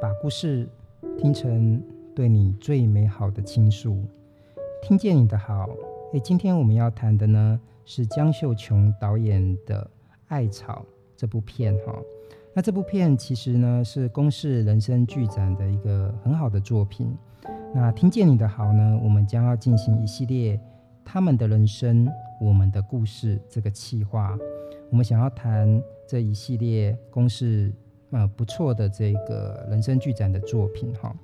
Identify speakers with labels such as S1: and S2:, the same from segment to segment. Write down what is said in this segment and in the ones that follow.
S1: 把故事听成对你最美好的倾诉，听见你的好。诶，今天我们要谈的呢是江秀琼导演的《艾草》这部片哈。那这部片其实呢是公视人生剧展的一个很好的作品。那听见你的好呢，我们将要进行一系列他们的人生，我们的故事这个企划。我们想要谈这一系列公视。呃，不错的这个人生剧展的作品哈。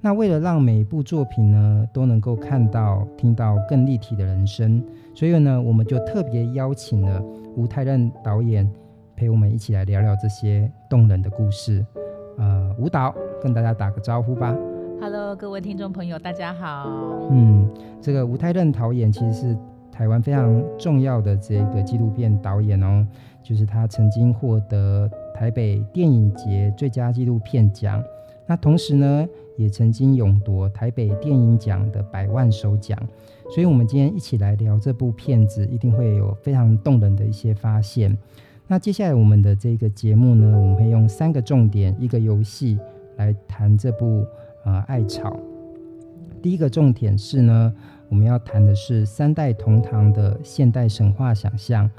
S1: 那为了让每一部作品呢都能够看到、听到更立体的人生，所以呢，我们就特别邀请了吴太任导演陪我们一起来聊聊这些动人的故事。呃，吴导跟大家打个招呼吧。
S2: Hello，各位听众朋友，大家好。
S1: 嗯，这个吴太任导演其实是台湾非常重要的这个纪录片导演哦，就是他曾经获得。台北电影节最佳纪录片奖，那同时呢，也曾经勇夺台北电影奖的百万首奖。所以，我们今天一起来聊这部片子，一定会有非常动人的一些发现。那接下来我们的这个节目呢，我们会用三个重点，一个游戏来谈这部呃《艾草》。第一个重点是呢，我们要谈的是三代同堂的现代神话想象。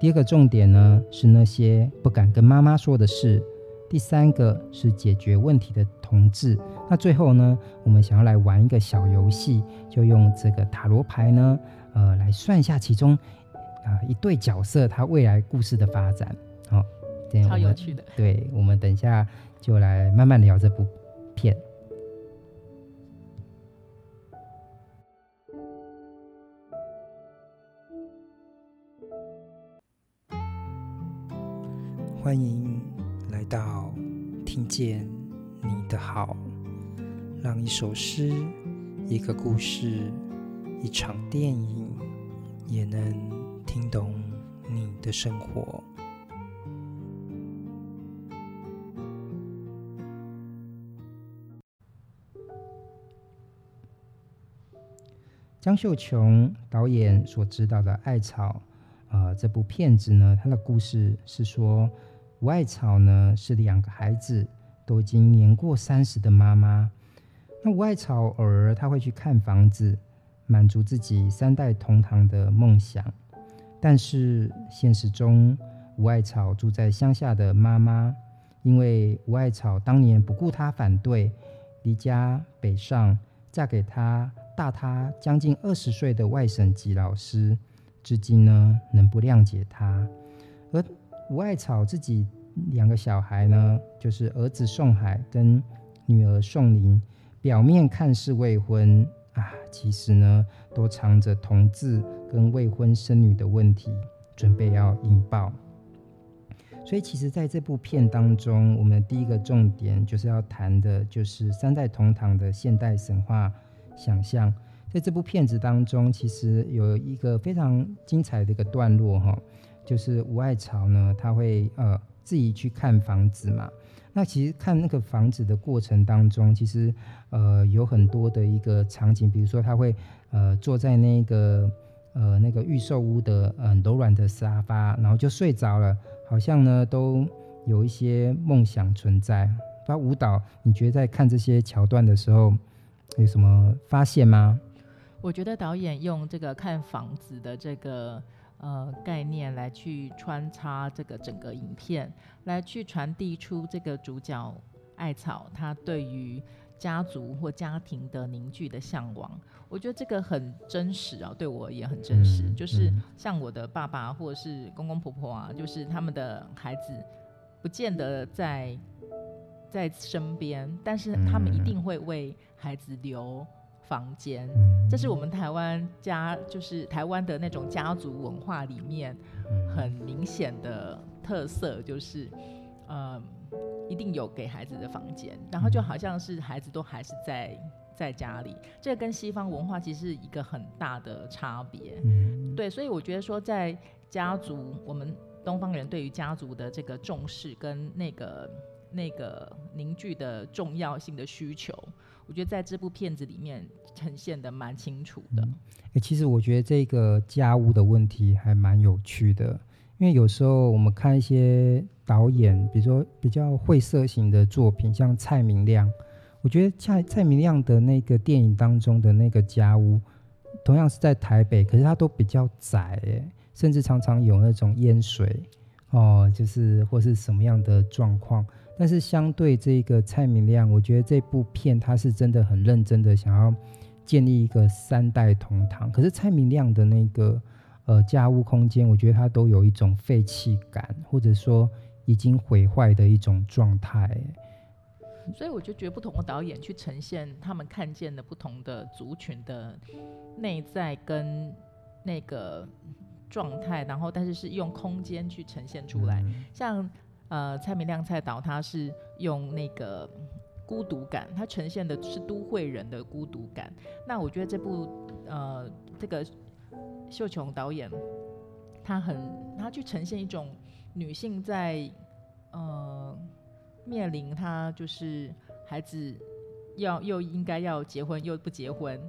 S1: 第二个重点呢，是那些不敢跟妈妈说的事。第三个是解决问题的同志。那最后呢，我们想要来玩一个小游戏，就用这个塔罗牌呢，呃，来算一下其中啊、呃、一对角色他未来故事的发展。好、哦，
S2: 超有趣的。
S1: 对，我们等一下就来慢慢聊这部片。欢迎来到听见你的好，让一首诗、一个故事、一场电影，也能听懂你的生活。江秀琼导演所执导的《艾草》呃，这部片子呢，它的故事是说。吴爱草呢，是两个孩子都已经年过三十的妈妈。那吴爱草偶尔她会去看房子，满足自己三代同堂的梦想。但是现实中，吴爱草住在乡下的妈妈，因为吴爱草当年不顾她反对，离家北上，嫁给他大她将近二十岁的外省籍老师，至今呢，能不谅解她。而吴爱草自己两个小孩呢，就是儿子宋海跟女儿宋玲，表面看似未婚啊，其实呢都藏着同志跟未婚生女的问题，准备要引爆。所以，其实在这部片当中，我们第一个重点就是要谈的，就是三代同堂的现代神话想象。在这部片子当中，其实有一个非常精彩的一个段落哈。就是吴艾草呢，他会呃自己去看房子嘛。那其实看那个房子的过程当中，其实呃有很多的一个场景，比如说他会呃坐在那个呃那个预售屋的呃柔软的沙发，然后就睡着了，好像呢都有一些梦想存在。那舞蹈，你觉得在看这些桥段的时候有什么发现吗？
S2: 我觉得导演用这个看房子的这个。呃，概念来去穿插这个整个影片，来去传递出这个主角艾草他对于家族或家庭的凝聚的向往。我觉得这个很真实啊，对我也很真实。嗯、就是像我的爸爸或者是公公婆婆啊，就是他们的孩子不见得在在身边，但是他们一定会为孩子留。房间，这是我们台湾家，就是台湾的那种家族文化里面很明显的特色，就是，呃，一定有给孩子的房间，然后就好像是孩子都还是在在家里，这个跟西方文化其实是一个很大的差别，对，所以我觉得说在家族，我们东方人对于家族的这个重视跟那个那个凝聚的重要性的需求。我觉得在这部片子里面呈现的蛮清楚的。哎、
S1: 其实我觉得这个家屋的问题还蛮有趣的，因为有时候我们看一些导演，比如说比较晦涩型的作品，像蔡明亮，我觉得蔡蔡明亮的那个电影当中的那个家屋，同样是在台北，可是它都比较窄，甚至常常有那种淹水哦，就是或是什么样的状况。但是相对这个蔡明亮，我觉得这部片他是真的很认真的想要建立一个三代同堂。可是蔡明亮的那个呃家务空间，我觉得他都有一种废弃感，或者说已经毁坏的一种状态。
S2: 所以我就觉得不同的导演去呈现他们看见的不同的族群的内在跟那个状态，然后但是是用空间去呈现出来，嗯、像。呃，蔡明亮蔡导他是用那个孤独感，他呈现的是都会人的孤独感。那我觉得这部呃，这个秀琼导演，他很他去呈现一种女性在呃面临他就是孩子要又应该要结婚又不结婚，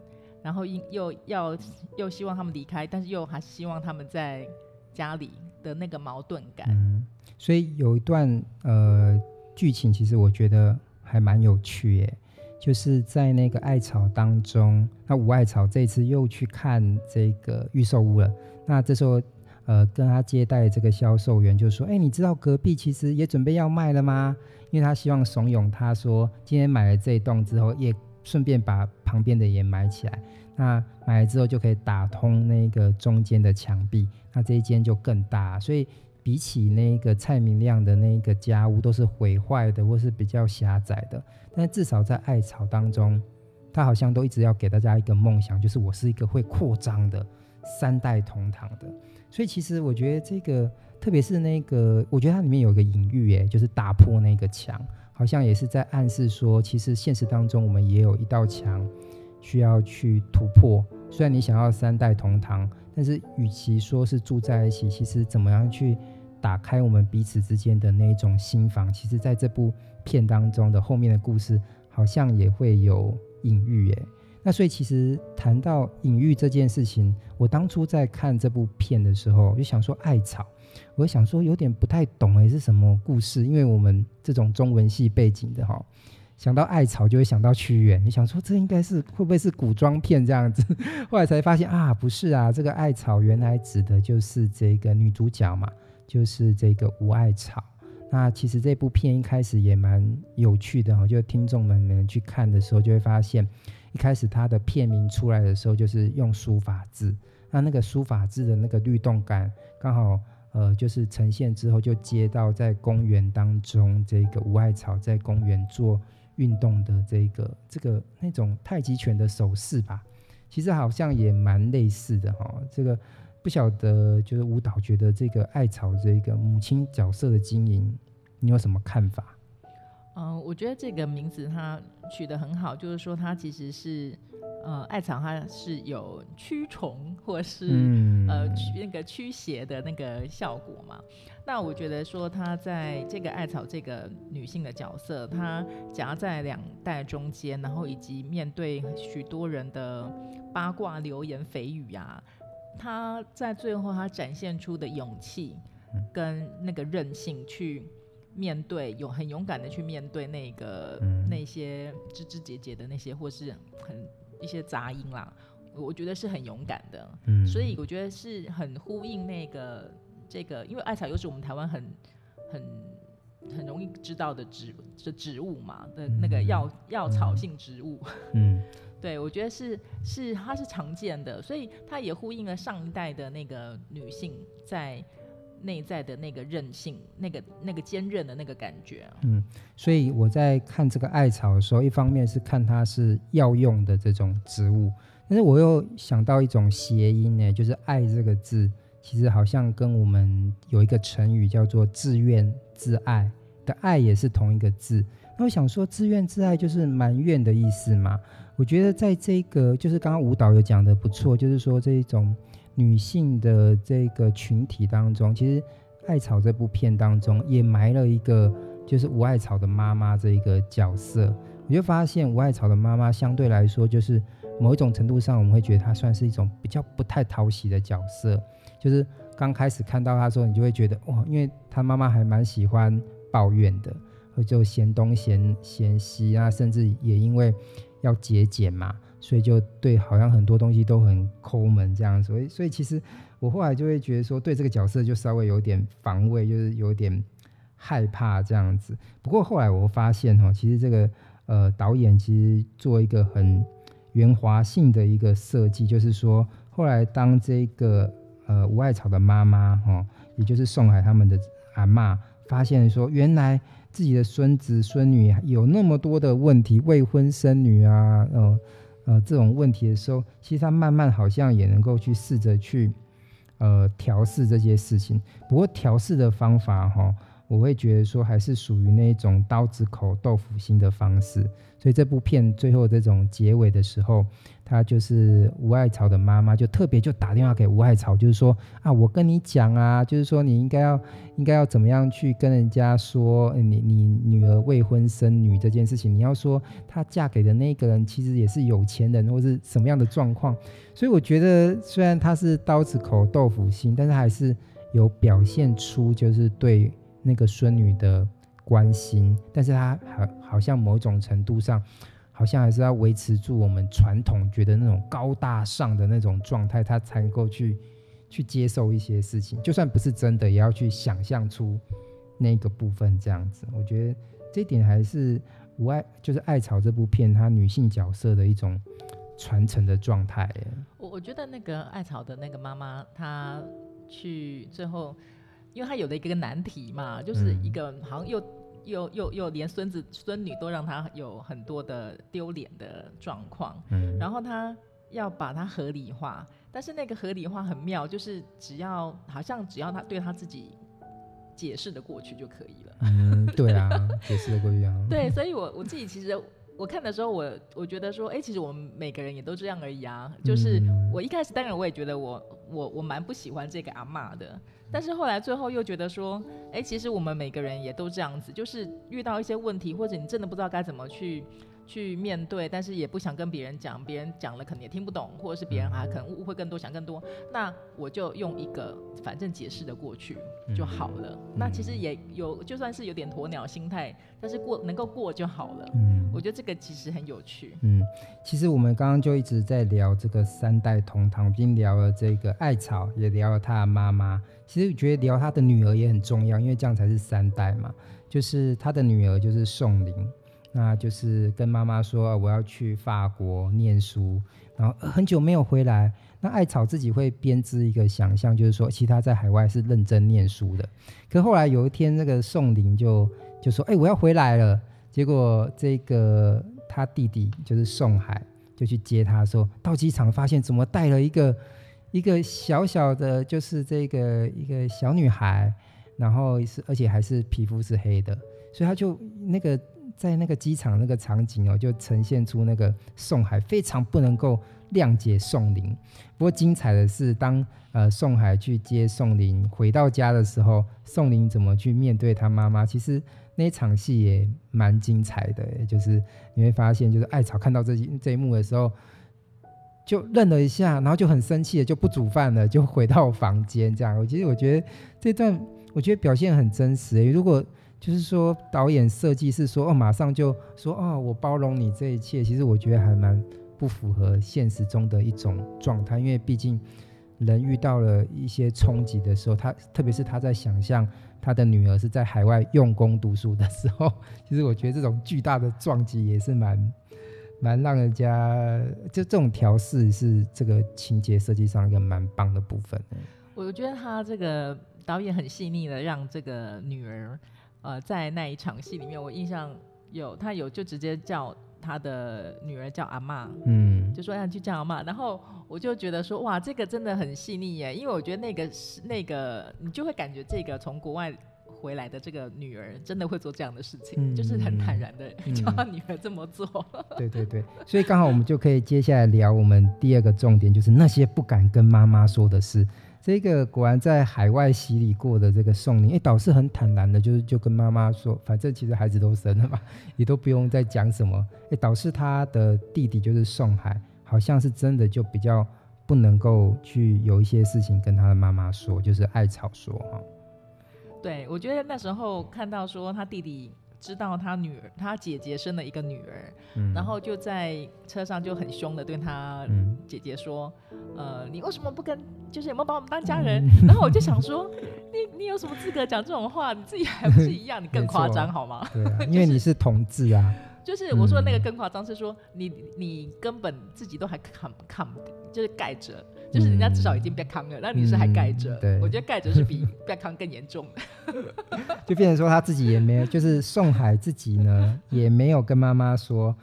S2: 然后又又要又希望他们离开，但是又还希望他们在家里的那个矛盾感。
S1: 嗯所以有一段呃剧情，其实我觉得还蛮有趣耶，就是在那个艾草当中，那吴艾草这次又去看这个预售屋了。那这时候呃跟他接待这个销售员就说：“哎，你知道隔壁其实也准备要卖了吗？因为他希望怂恿他说，今天买了这一栋之后，也顺便把旁边的也买起来。那买了之后就可以打通那个中间的墙壁，那这一间就更大。所以。比起那个蔡明亮的那个家屋都是毁坏的，或是比较狭窄的，但至少在艾草当中，他好像都一直要给大家一个梦想，就是我是一个会扩张的三代同堂的。所以其实我觉得这个，特别是那个，我觉得它里面有一个隐喻，诶，就是打破那个墙，好像也是在暗示说，其实现实当中我们也有一道墙需要去突破。虽然你想要三代同堂。但是，与其说是住在一起，其实怎么样去打开我们彼此之间的那一种心房，其实在这部片当中的后面的故事，好像也会有隐喻耶。那所以，其实谈到隐喻这件事情，我当初在看这部片的时候，就想说艾草，我想说有点不太懂诶，是什么故事？因为我们这种中文系背景的哈。想到艾草就会想到屈原，你想说这应该是会不会是古装片这样子？后来才发现啊，不是啊，这个艾草原来指的就是这个女主角嘛，就是这个吴艾草。那其实这部片一开始也蛮有趣的哈，就听众们们去看的时候就会发现，一开始它的片名出来的时候就是用书法字，那那个书法字的那个律动感刚好呃就是呈现之后就接到在公园当中这个吴艾草在公园做。运动的这个这个那种太极拳的手势吧，其实好像也蛮类似的哈、哦。这个不晓得，就是舞蹈觉得这个艾草这个母亲角色的经营，你有什么看法？
S2: 嗯、呃，我觉得这个名字它取得很好，就是说它其实是。呃，艾草它是有驱虫或是、嗯、呃驱那个驱邪的那个效果嘛？那我觉得说，她在这个艾草这个女性的角色，她夹在两代中间，然后以及面对许多人的八卦、流言、蜚语呀，她在最后她展现出的勇气跟那个韧性去面对，有很勇敢的去面对那个、嗯、那些枝枝节节的那些或是很。一些杂音啦，我觉得是很勇敢的，嗯，所以我觉得是很呼应那个这个，因为艾草又是我们台湾很很很容易知道的植的植物嘛的那个药、嗯、药草性植物，嗯，对，我觉得是是它是常见的，所以它也呼应了上一代的那个女性在。内在的那个韧性，那个那个坚韧的那个感觉啊。
S1: 嗯，所以我在看这个艾草的时候，一方面是看它是药用的这种植物，但是我又想到一种谐音呢，就是“爱”这个字，其实好像跟我们有一个成语叫做“自怨自艾”的“爱”也是同一个字。那我想说，“自怨自艾”就是埋怨的意思嘛？我觉得在这个就是刚刚舞蹈有讲的不错，就是说这一种。女性的这个群体当中，其实《艾草》这部片当中也埋了一个，就是吴艾草的妈妈这一个角色。我就发现吴艾草的妈妈相对来说，就是某一种程度上，我们会觉得她算是一种比较不太讨喜的角色，就是刚开始看到他的时候，你就会觉得哇，因为他妈妈还蛮喜欢抱怨的，就嫌东嫌嫌西啊，甚至也因为要节俭嘛，所以就对好像很多东西都很抠门这样，所以所以其实我后来就会觉得说，对这个角色就稍微有点防卫，就是有点害怕这样子。不过后来我发现哈，其实这个呃导演其实做一个很圆滑性的一个设计，就是说后来当这个呃吴爱草的妈妈哈，也就是宋海他们的阿嬷，发现说原来。自己的孙子孙女有那么多的问题，未婚生女啊，呃呃这种问题的时候，其实他慢慢好像也能够去试着去呃调试这些事情。不过调试的方法哈，我会觉得说还是属于那种刀子口豆腐心的方式。所以这部片最后这种结尾的时候。他就是吴爱草的妈妈，就特别就打电话给吴爱草，就是说啊，我跟你讲啊，就是说你应该要应该要怎么样去跟人家说你你女儿未婚生女这件事情，你要说她嫁给的那个人其实也是有钱人，或是什么样的状况。所以我觉得虽然他是刀子口豆腐心，但是还是有表现出就是对那个孙女的关心，但是他好好像某种程度上。好像还是要维持住我们传统觉得那种高大上的那种状态，他才能够去去接受一些事情，就算不是真的，也要去想象出那个部分这样子。我觉得这点还是无爱就是爱草这部片它女性角色的一种传承的状态。
S2: 我我觉得那个爱草的那个妈妈，她去最后，因为他有了一个难题嘛，就是一个好像又。又又又连孙子孙女都让他有很多的丢脸的状况，嗯，然后他要把它合理化，但是那个合理化很妙，就是只要好像只要他对他自己解释的过去就可以了，
S1: 嗯，对啊，解释的过去啊，
S2: 对，所以我我自己其实我看的时候，我我觉得说，哎，其实我们每个人也都这样而已啊，就是我一开始当然我也觉得我我我蛮不喜欢这个阿妈的。但是后来最后又觉得说，哎，其实我们每个人也都这样子，就是遇到一些问题，或者你真的不知道该怎么去去面对，但是也不想跟别人讲，别人讲了可能也听不懂，或者是别人啊可能误会更多，想更多，那我就用一个反正解释的过去就好了。嗯、那其实也有，就算是有点鸵鸟心态，但是过能够过就好了。嗯，我觉得这个其实很有趣。
S1: 嗯，其实我们刚刚就一直在聊这个三代同堂，已经聊了这个艾草，也聊了他的妈妈。其实我觉得聊他的女儿也很重要，因为这样才是三代嘛。就是他的女儿就是宋玲，那就是跟妈妈说我要去法国念书，然后很久没有回来。那艾草自己会编织一个想象，就是说其他在海外是认真念书的。可后来有一天，那个宋玲就就说：“哎，我要回来了。”结果这个他弟弟就是宋海就去接他，说到机场发现怎么带了一个。一个小小的，就是这个一个小女孩，然后是而且还是皮肤是黑的，所以他就那个在那个机场那个场景哦，就呈现出那个宋海非常不能够谅解宋林。不过精彩的是当，呃宋海去接宋林回到家的时候，宋林怎么去面对他妈妈？其实那场戏也蛮精彩的，就是你会发现，就是艾草看到这一这一幕的时候。就愣了一下，然后就很生气的就不煮饭了，就回到房间这样。我其实我觉得这段我觉得表现很真实欸。如果就是说导演设计是说哦，马上就说哦，我包容你这一切，其实我觉得还蛮不符合现实中的一种状态。因为毕竟人遇到了一些冲击的时候，他特别是他在想象他的女儿是在海外用功读书的时候，其实我觉得这种巨大的撞击也是蛮。蛮让人家就这种调试是这个情节设计上一个蛮棒的部分。
S2: 我觉得他这个导演很细腻的让这个女儿，呃，在那一场戏里面，我印象有他有就直接叫他的女儿叫阿妈，嗯，就说要去叫阿妈，然后我就觉得说哇，这个真的很细腻耶，因为我觉得那个是那个你就会感觉这个从国外。回来的这个女儿真的会做这样的事情，嗯、就是很坦然的叫她女儿这么做。嗯、
S1: 对对对，所以刚好我们就可以接下来聊我们第二个重点，就是那些不敢跟妈妈说的事。这个果然在海外洗礼过的这个宋玲，哎，导师很坦然的，就是就跟妈妈说，反正其实孩子都生了嘛，也都不用再讲什么。哎，导师他的弟弟就是宋海，好像是真的就比较不能够去有一些事情跟他的妈妈说，就是艾草说哈。
S2: 对，我觉得那时候看到说他弟弟知道他女儿，他姐姐生了一个女儿，嗯、然后就在车上就很凶的对他姐姐说：“嗯、呃，你为什么不跟？就是有没有把我们当家人？”嗯、然后我就想说：“你你有什么资格讲这种话？你自己还不是一样？你更夸张好吗？”
S1: 对、啊，因为你是同志啊。
S2: 就是我说的那个更夸张，是说你你根本自己都还扛扛，就是盖着，就是人家至少已经被康了，那、嗯、你是还盖着、嗯？对，我觉得盖着是比 被康更严重的。
S1: 就变成说他自己也没有，就是宋海自己呢 也没有跟妈妈说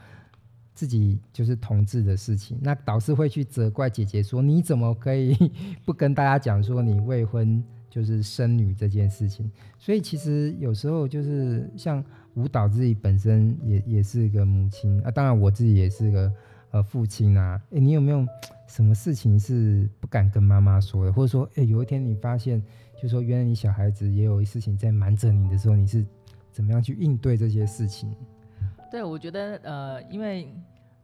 S1: 自己就是同志的事情，那导师会去责怪姐姐说，你怎么可以不跟大家讲说你未婚就是生女这件事情？所以其实有时候就是像。舞蹈自己本身也也是一个母亲啊，当然我自己也是个呃父亲啊。诶，你有没有什么事情是不敢跟妈妈说的？或者说，诶，有一天你发现，就说原来你小孩子也有事情在瞒着你的时候，你是怎么样去应对这些事情？
S2: 对，我觉得呃，因为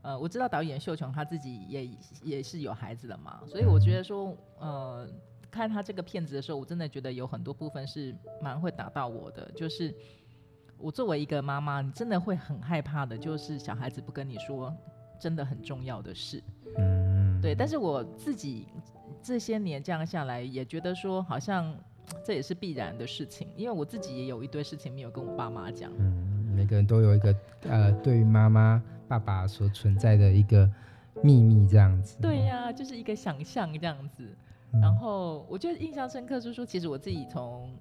S2: 呃，我知道导演秀琼他自己也也是有孩子的嘛，所以我觉得说呃，看他这个片子的时候，我真的觉得有很多部分是蛮会打到我的，就是。我作为一个妈妈，你真的会很害怕的，就是小孩子不跟你说真的很重要的事。嗯，对。但是我自己这些年这样下来，也觉得说好像这也是必然的事情，因为我自己也有一堆事情没有跟我爸妈讲。
S1: 嗯，每个人都有一个呃，对于妈妈、爸爸所存在的一个秘密，这样子。
S2: 对呀、啊，就是一个想象这样子。然后我觉得印象深刻就是说，其实我自己从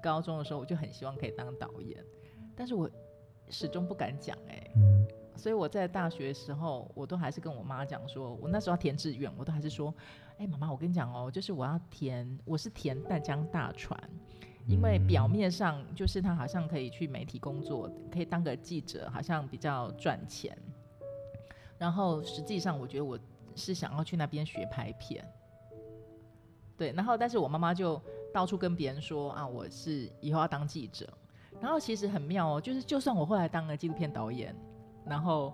S2: 高中的时候，我就很希望可以当导演。但是我始终不敢讲哎、欸，嗯，所以我在大学的时候，我都还是跟我妈讲说，我那时候要填志愿，我都还是说，哎、欸，妈妈，我跟你讲哦，就是我要填，我是填淡江大船，因为表面上就是他好像可以去媒体工作，可以当个记者，好像比较赚钱，然后实际上我觉得我是想要去那边学拍片，对，然后但是我妈妈就到处跟别人说啊，我是以后要当记者。然后其实很妙哦，就是就算我后来当了纪录片导演，然后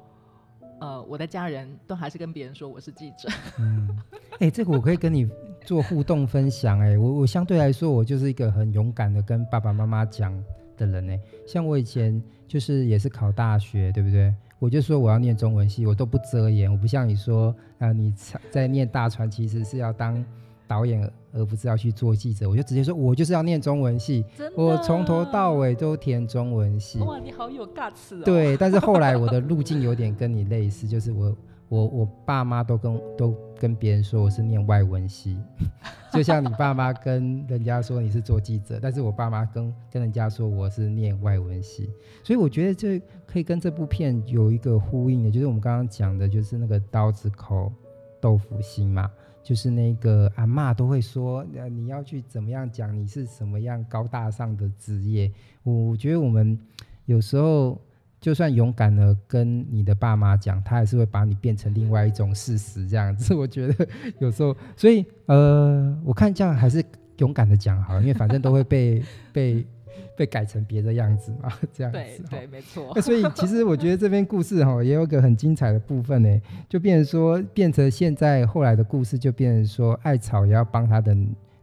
S2: 呃，我的家人都还是跟别人说我是记者。嗯，
S1: 哎、欸，这个我可以跟你做互动分享。哎，我我相对来说，我就是一个很勇敢的跟爸爸妈妈讲的人。哎，像我以前就是也是考大学，对不对？我就说我要念中文系，我都不遮掩。我不像你说啊，你在念大传，其实是要当。导演，而不是要去做记者，我就直接说，我就是要念中文系，我从头到尾都填中文系。
S2: 哇，你好有 guts 哦！
S1: 对，但是后来我的路径有点跟你类似，就是我我我爸妈都跟都跟别人说我是念外文系，就像你爸妈跟人家说你是做记者，但是我爸妈跟跟人家说我是念外文系，所以我觉得这可以跟这部片有一个呼应的，就是我们刚刚讲的，就是那个刀子口豆腐心嘛。就是那个阿嬷都会说，呃，你要去怎么样讲，你是什么样高大上的职业？我觉得我们有时候就算勇敢的跟你的爸妈讲，他还是会把你变成另外一种事实这样子。我觉得有时候，所以呃，我看这样还是勇敢的讲好了，因为反正都会被被。被改成别的样子嘛，这样子。
S2: 对对，没错。
S1: 那所以其实我觉得这边故事哈，也有个很精彩的部分呢，就变成说，变成现在后来的故事，就变成说，艾草也要帮他的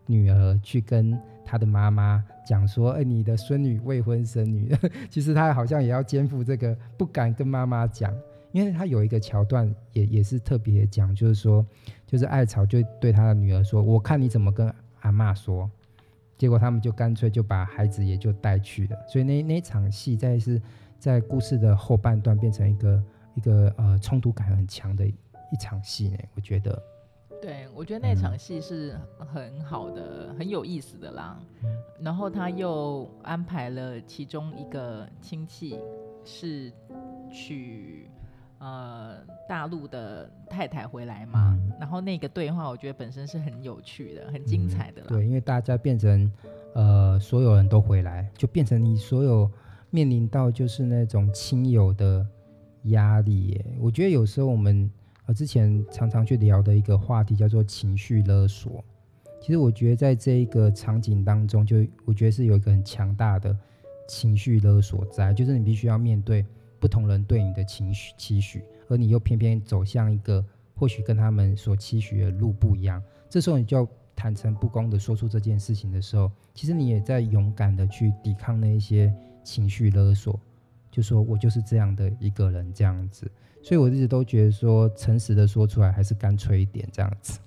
S1: 女儿去跟他的妈妈讲说，哎，你的孙女未婚生女。其实他好像也要肩负这个不敢跟妈妈讲，因为他有一个桥段也也是特别讲，就是说，就是艾草就对他的女儿说，我看你怎么跟阿嬷说。结果他们就干脆就把孩子也就带去了，所以那那场戏在是在故事的后半段变成一个一个呃冲突感很强的一场戏呢，我觉得。
S2: 对，我觉得那场戏是很好的，嗯、很有意思的啦。然后他又安排了其中一个亲戚是去。呃，大陆的太太回来嘛，嗯，然后那个对话，我觉得本身是很有趣的，很精彩的啦。
S1: 嗯、对，因为大家变成呃，所有人都回来，就变成你所有面临到就是那种亲友的压力耶。我觉得有时候我们呃之前常常去聊的一个话题叫做情绪勒索。其实我觉得在这一个场景当中，就我觉得是有一个很强大的情绪勒索在，就是你必须要面对。不同人对你的情绪期许，而你又偏偏走向一个或许跟他们所期许的路不一样。这时候你就坦诚不公的说出这件事情的时候，其实你也在勇敢的去抵抗那一些情绪勒索，就说我就是这样的一个人这样子。所以我一直都觉得说，诚实的说出来还是干脆一点这样子。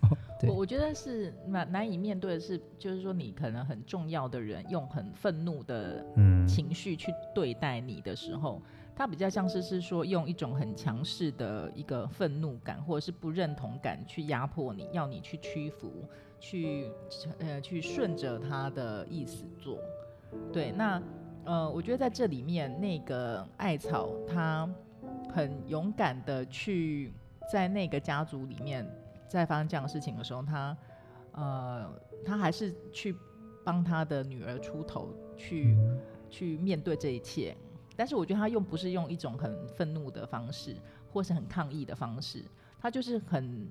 S2: 我 我觉得是难难以面对的是，就是说你可能很重要的人用很愤怒的情绪去对待你的时候，嗯、他比较像是是说用一种很强势的一个愤怒感或者是不认同感去压迫你，要你去屈服，去呃去顺着他的意思做。对，那呃，我觉得在这里面那个艾草他。很勇敢的去在那个家族里面，在发生这样的事情的时候，他，呃，他还是去帮他的女儿出头，去去面对这一切。但是我觉得他用不是用一种很愤怒的方式，或是很抗议的方式，他就是很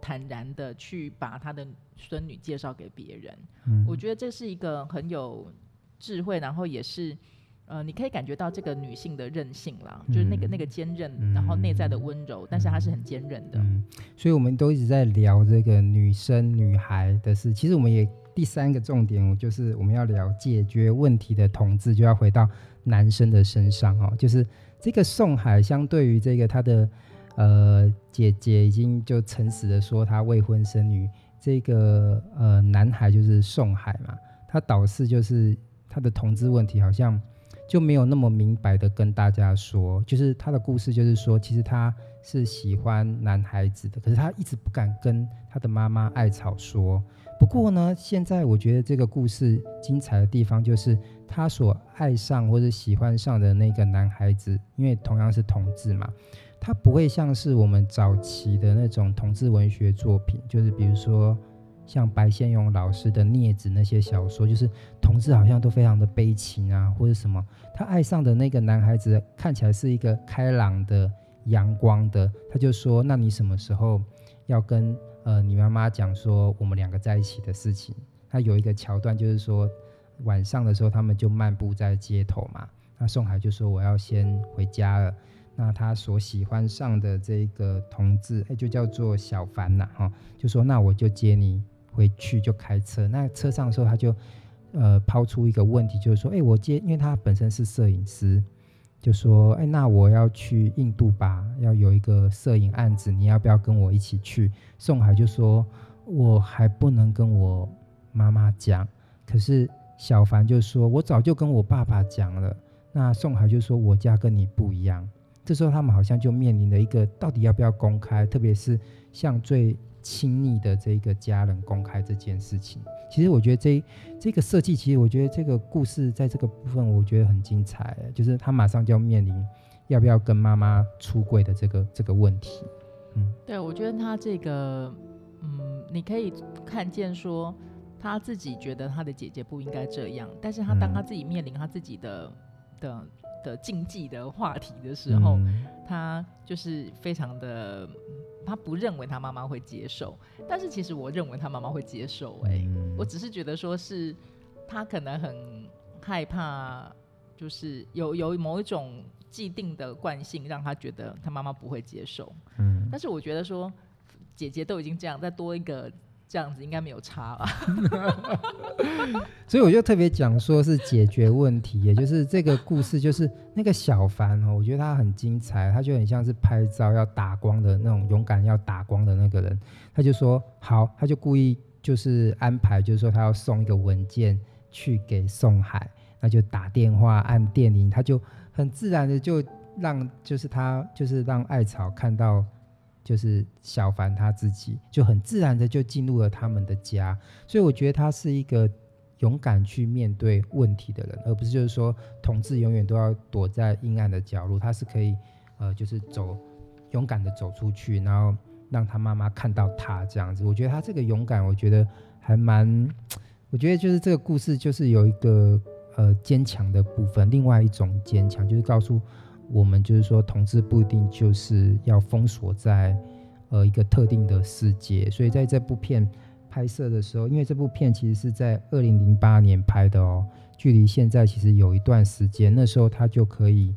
S2: 坦然的去把他的孙女介绍给别人。嗯。我觉得这是一个很有智慧，然后也是。呃，你可以感觉到这个女性的韧性啦，嗯、就是那个那个坚韧，嗯、然后内在的温柔，嗯、但是她是很坚韧的。嗯，
S1: 所以我们都一直在聊这个女生、女孩的事。其实我们也第三个重点，就是我们要聊解决问题的同志，就要回到男生的身上哦。就是这个宋海，相对于这个他的呃姐姐，已经就诚实的说他未婚生女。这个呃男孩就是宋海嘛，他导师就是他的同志问题好像。就没有那么明白的跟大家说，就是他的故事，就是说，其实他是喜欢男孩子的，可是他一直不敢跟他的妈妈艾草说。不过呢，现在我觉得这个故事精彩的地方，就是他所爱上或者喜欢上的那个男孩子，因为同样是同志嘛，他不会像是我们早期的那种同志文学作品，就是比如说。像白先勇老师的《孽子》那些小说，就是同志好像都非常的悲情啊，或者什么。他爱上的那个男孩子看起来是一个开朗的、阳光的，他就说：“那你什么时候要跟呃你妈妈讲说我们两个在一起的事情？”他有一个桥段，就是说晚上的时候他们就漫步在街头嘛。那宋海就说：“我要先回家了。”那他所喜欢上的这个同志，哎，就叫做小凡呐，哈，就说：“那我就接你。”回去就开车，那车上的时候他就，呃，抛出一个问题，就是说，哎、我接，因为他本身是摄影师，就说，哎、那我要去印度吧，要有一个摄影案子，你要不要跟我一起去？宋海就说，我还不能跟我妈妈讲，可是小凡就说，我早就跟我爸爸讲了。那宋海就说，我家跟你不一样。这时候他们好像就面临了一个，到底要不要公开，特别是向最。亲密的这个家人公开这件事情，其实我觉得这这个设计，其实我觉得这个故事在这个部分，我觉得很精彩。就是他马上就要面临要不要跟妈妈出柜的这个这个问题。嗯，
S2: 对，我觉得他这个，嗯，你可以看见说他自己觉得他的姐姐不应该这样，但是他当他自己面临他自己的、嗯、的的禁忌的话题的时候，嗯、他就是非常的。他不认为他妈妈会接受，但是其实我认为他妈妈会接受、欸。哎、嗯，我只是觉得说是他可能很害怕，就是有有某一种既定的惯性，让他觉得他妈妈不会接受。嗯，但是我觉得说姐姐都已经这样，再多一个。这样子应该没有差吧，
S1: 所以我就特别讲说是解决问题，也就是这个故事，就是那个小凡哦，我觉得他很精彩，他就很像是拍照要打光的那种勇敢要打光的那个人，他就说好，他就故意就是安排，就是说他要送一个文件去给宋海，那就打电话按电铃，他就很自然的就让就是他就是让艾草看到。就是小凡他自己就很自然的就进入了他们的家，所以我觉得他是一个勇敢去面对问题的人，而不是就是说同志永远都要躲在阴暗的角落，他是可以呃就是走勇敢的走出去，然后让他妈妈看到他这样子。我觉得他这个勇敢，我觉得还蛮，我觉得就是这个故事就是有一个呃坚强的部分，另外一种坚强就是告诉。我们就是说，同志不一定就是要封锁在呃一个特定的世界，所以在这部片拍摄的时候，因为这部片其实是在二零零八年拍的哦，距离现在其实有一段时间，那时候他就可以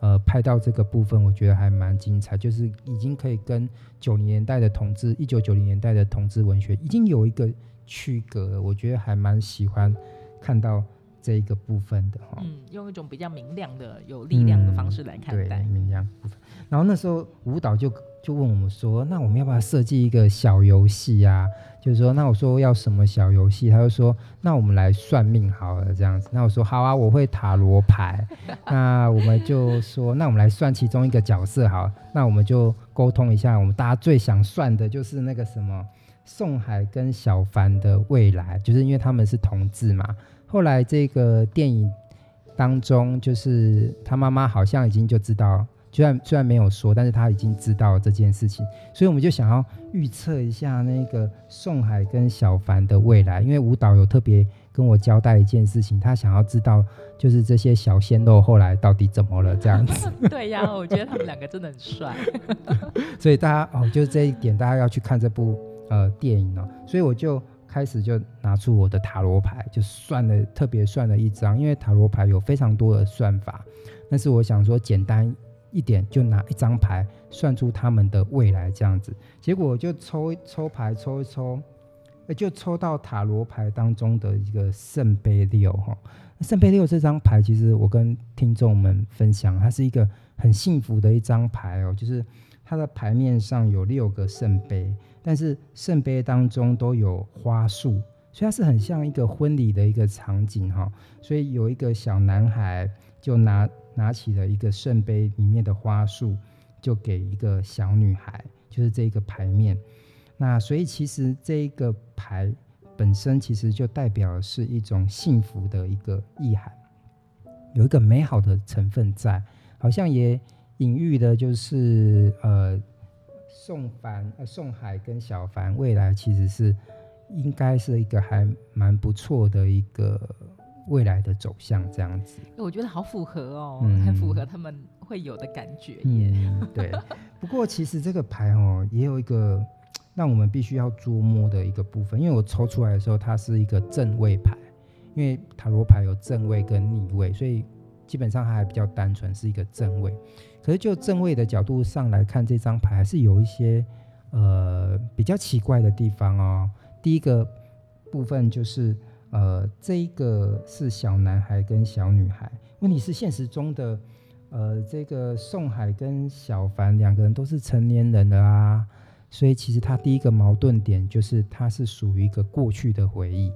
S1: 呃拍到这个部分，我觉得还蛮精彩，就是已经可以跟九零年代的同志，一九九零年代的同志文学已经有一个区隔了，我觉得还蛮喜欢看到这一个部分的哈。
S2: 嗯，用一种比较明亮的、有力量的方式来看待、
S1: 明亮部分。然后那时候舞蹈就。就问我们说，那我们要不要设计一个小游戏啊？就是说，那我说要什么小游戏？他就说，那我们来算命好了，这样子。那我说好啊，我会塔罗牌。那我们就说，那我们来算其中一个角色好。那我们就沟通一下，我们大家最想算的就是那个什么宋海跟小凡的未来，就是因为他们是同志嘛。后来这个电影当中，就是他妈妈好像已经就知道。虽然虽然没有说，但是他已经知道这件事情，所以我们就想要预测一下那个宋海跟小凡的未来，因为舞蹈有特别跟我交代一件事情，他想要知道就是这些小鲜肉后来到底怎么了这样子。
S2: 对呀，我觉得他们两个真的很帅。
S1: 所以大家哦，就是这一点，大家要去看这部呃电影哦。所以我就开始就拿出我的塔罗牌，就算了特别算了一张，因为塔罗牌有非常多的算法，但是我想说简单。一点就拿一张牌算出他们的未来这样子，结果就抽抽牌抽一抽，就抽到塔罗牌当中的一个圣杯六哈。圣杯六这张牌其实我跟听众们分享，它是一个很幸福的一张牌哦，就是它的牌面上有六个圣杯，但是圣杯当中都有花束，所以它是很像一个婚礼的一个场景哈。所以有一个小男孩就拿。拿起了一个圣杯里面的花束，就给一个小女孩，就是这个牌面。那所以其实这一个牌本身其实就代表是一种幸福的一个意涵，有一个美好的成分在，好像也隐喻的就是呃宋凡呃宋海跟小凡未来其实是应该是一个还蛮不错的一个。未来的走向这样子，
S2: 我觉得好符合哦，嗯、很符合他们会有的感觉耶。
S1: 嗯、对，不过其实这个牌哦，也有一个让我们必须要捉摸的一个部分，因为我抽出来的时候，它是一个正位牌，因为塔罗牌有正位跟逆位，所以基本上它还比较单纯，是一个正位。可是就正位的角度上来看，这张牌还是有一些呃比较奇怪的地方哦。第一个部分就是。呃，这一个是小男孩跟小女孩。问题是现实中的，呃，这个宋海跟小凡两个人都是成年人了啊，所以其实他第一个矛盾点就是他是属于一个过去的回忆，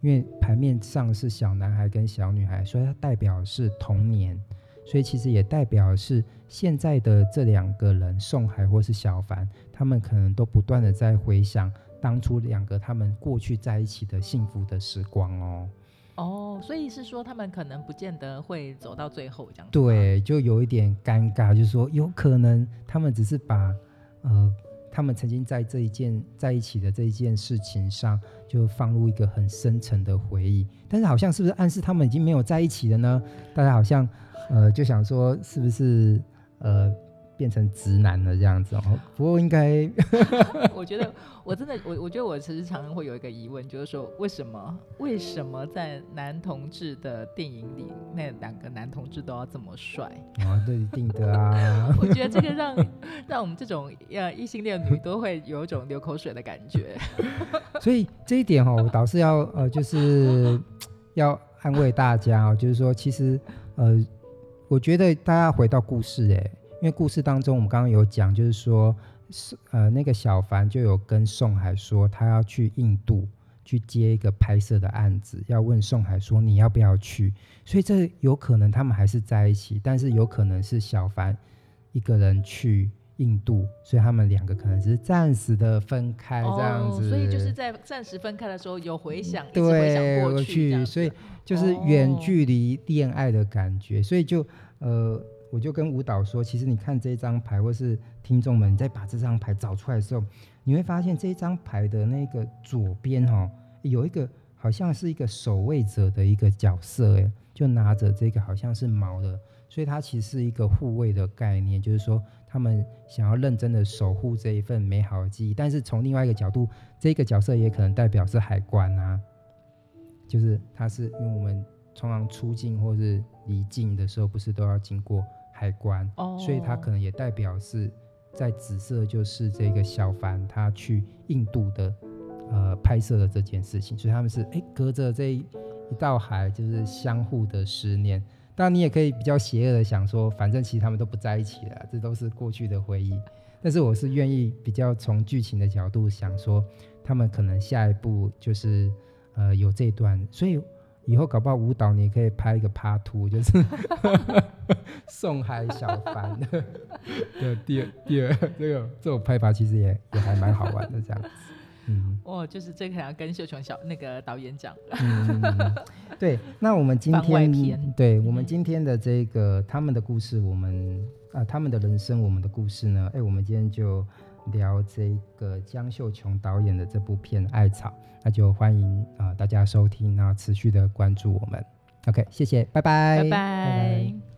S1: 因为牌面上是小男孩跟小女孩，所以它代表是童年，所以其实也代表是现在的这两个人，宋海或是小凡，他们可能都不断的在回想。当初两个他们过去在一起的幸福的时光哦，
S2: 哦，所以是说他们可能不见得会走到最后这样子。
S1: 对，就有一点尴尬，就是说有可能他们只是把呃他们曾经在这一件在一起的这一件事情上，就放入一个很深沉的回忆，但是好像是不是暗示他们已经没有在一起了呢？大家好像呃就想说是不是呃。变成直男了这样子哦，不过应该
S2: 我觉得我真的我我觉得我其实常常会有一个疑问，就是说为什么为什么在男同志的电影里，那两个男同志都要这么帅？
S1: 啊，对，一定的啊。
S2: 我觉得这个让让我们这种呃异性恋女都会有一种流口水的感觉。
S1: 所以这一点哦，我倒是要呃，就是 要安慰大家哦，就是说其实呃，我觉得大家回到故事哎。因为故事当中，我们刚刚有讲，就是说，呃，那个小凡就有跟宋海说，他要去印度去接一个拍摄的案子，要问宋海说你要不要去？所以这有可能他们还是在一起，但是有可能是小凡一个人去印度，所以他们两个可能只是暂时的分开这样子。
S2: 哦，所以就是在暂时分开的时候有回想，
S1: 对，回想过去，所以就是远距离恋爱的感觉，所以就呃。我就跟舞蹈说，其实你看这张牌，或是听众们，你再把这张牌找出来的时候，你会发现这张牌的那个左边哈，有一个好像是一个守卫者的一个角色，诶，就拿着这个好像是矛的，所以它其实是一个护卫的概念，就是说他们想要认真的守护这一份美好的记忆。但是从另外一个角度，这个角色也可能代表是海关啊，就是他是因为我们通常出境或是离境的时候，不是都要经过。海关，
S2: 哦，
S1: 所以他可能也代表是在紫色，就是这个小凡他去印度的呃拍摄的这件事情，所以他们是哎隔着这一道海，就是相互的思念。当然你也可以比较邪恶的想说，反正其实他们都不在一起了，这都是过去的回忆。但是我是愿意比较从剧情的角度想说，他们可能下一步就是呃有这段，所以以后搞不好舞蹈你可以拍一个 Part Two，就是 送海小凡的第二第二这个这种拍法其实也也还蛮好玩的这样子。嗯，
S2: 哦，就是这个还要跟秀琼小那个导演讲。
S1: 嗯，对。那我们今天对我们今天的这个他们的故事，我们啊他们的人生，我们的故事呢？哎，我们今天就聊这个江秀琼导演的这部片《艾草》，那就欢迎啊大家收听，然后持续的关注我们。OK，谢谢，拜拜，
S2: 拜拜。拜拜。